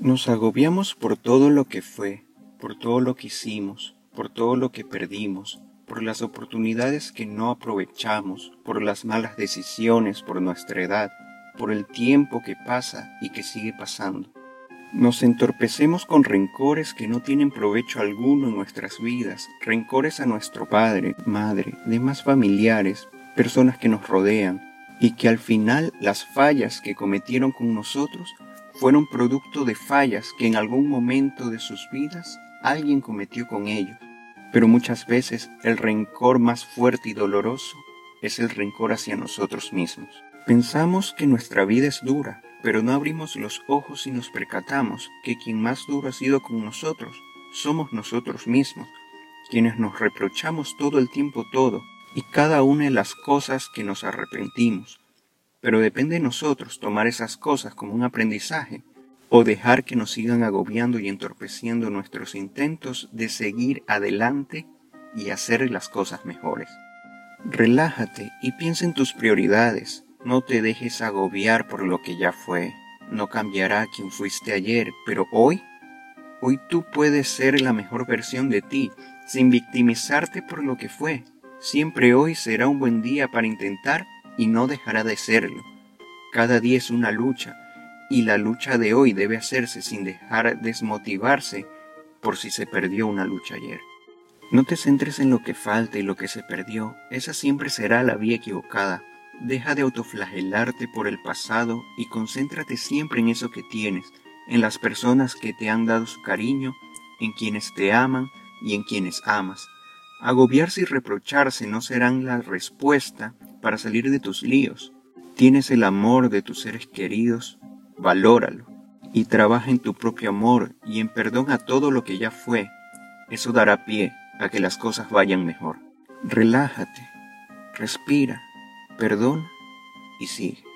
Nos agobiamos por todo lo que fue, por todo lo que hicimos, por todo lo que perdimos, por las oportunidades que no aprovechamos, por las malas decisiones, por nuestra edad, por el tiempo que pasa y que sigue pasando. Nos entorpecemos con rencores que no tienen provecho alguno en nuestras vidas, rencores a nuestro padre, madre, demás familiares, personas que nos rodean, y que al final las fallas que cometieron con nosotros fueron producto de fallas que en algún momento de sus vidas alguien cometió con ellos. Pero muchas veces el rencor más fuerte y doloroso es el rencor hacia nosotros mismos. Pensamos que nuestra vida es dura, pero no abrimos los ojos y nos percatamos que quien más duro ha sido con nosotros somos nosotros mismos, quienes nos reprochamos todo el tiempo todo y cada una de las cosas que nos arrepentimos, pero depende de nosotros tomar esas cosas como un aprendizaje o dejar que nos sigan agobiando y entorpeciendo nuestros intentos de seguir adelante y hacer las cosas mejores. Relájate y piensa en tus prioridades. No te dejes agobiar por lo que ya fue. No cambiará quien fuiste ayer, pero hoy, hoy tú puedes ser la mejor versión de ti, sin victimizarte por lo que fue. Siempre hoy será un buen día para intentar y no dejará de serlo. Cada día es una lucha y la lucha de hoy debe hacerse sin dejar desmotivarse por si se perdió una lucha ayer. No te centres en lo que falta y lo que se perdió, esa siempre será la vía equivocada. Deja de autoflagelarte por el pasado y concéntrate siempre en eso que tienes, en las personas que te han dado su cariño, en quienes te aman y en quienes amas. Agobiarse y reprocharse no serán la respuesta para salir de tus líos. Tienes el amor de tus seres queridos, valóralo y trabaja en tu propio amor y en perdón a todo lo que ya fue. Eso dará pie a que las cosas vayan mejor. Relájate, respira, perdona y sigue.